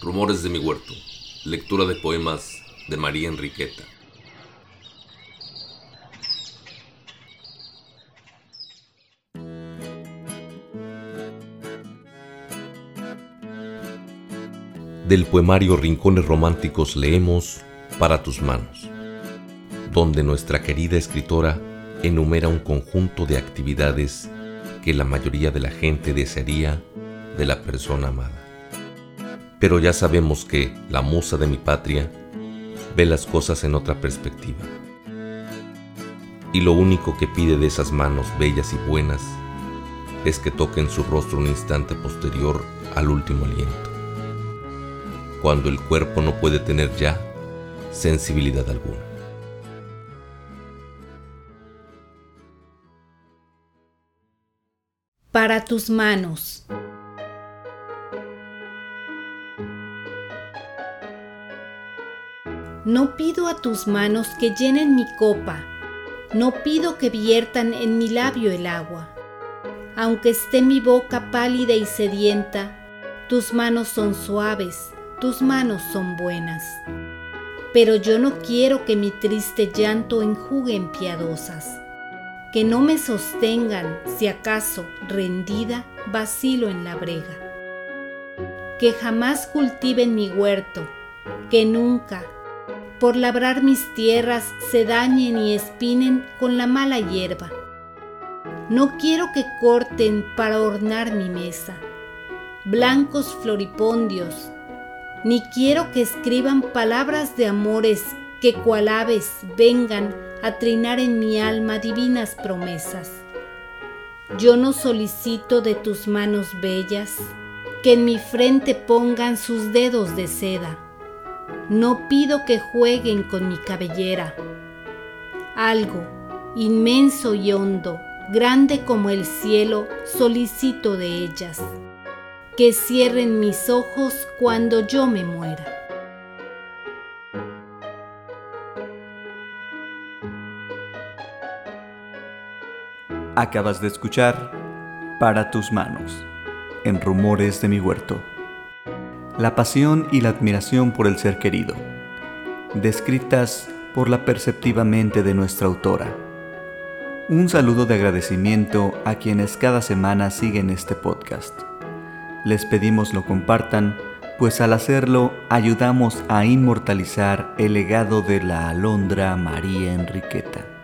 Rumores de mi huerto. Lectura de poemas de María Enriqueta. Del poemario Rincones Románticos leemos Para tus manos, donde nuestra querida escritora enumera un conjunto de actividades que la mayoría de la gente desearía de la persona amada. Pero ya sabemos que la musa de mi patria ve las cosas en otra perspectiva. Y lo único que pide de esas manos bellas y buenas es que toquen su rostro un instante posterior al último aliento, cuando el cuerpo no puede tener ya sensibilidad alguna. Para tus manos. No pido a tus manos que llenen mi copa, no pido que viertan en mi labio el agua. Aunque esté mi boca pálida y sedienta, tus manos son suaves, tus manos son buenas. Pero yo no quiero que mi triste llanto enjuguen piadosas, que no me sostengan si acaso rendida vacilo en la brega. Que jamás cultiven mi huerto, que nunca por labrar mis tierras se dañen y espinen con la mala hierba. No quiero que corten para adornar mi mesa blancos floripondios, ni quiero que escriban palabras de amores que cual aves vengan a trinar en mi alma divinas promesas. Yo no solicito de tus manos bellas que en mi frente pongan sus dedos de seda no pido que jueguen con mi cabellera. Algo inmenso y hondo, grande como el cielo, solicito de ellas. Que cierren mis ojos cuando yo me muera. Acabas de escuchar Para tus manos, en Rumores de mi Huerto la pasión y la admiración por el ser querido, descritas por la perceptiva mente de nuestra autora. Un saludo de agradecimiento a quienes cada semana siguen este podcast. Les pedimos lo compartan, pues al hacerlo ayudamos a inmortalizar el legado de la alondra María Enriqueta.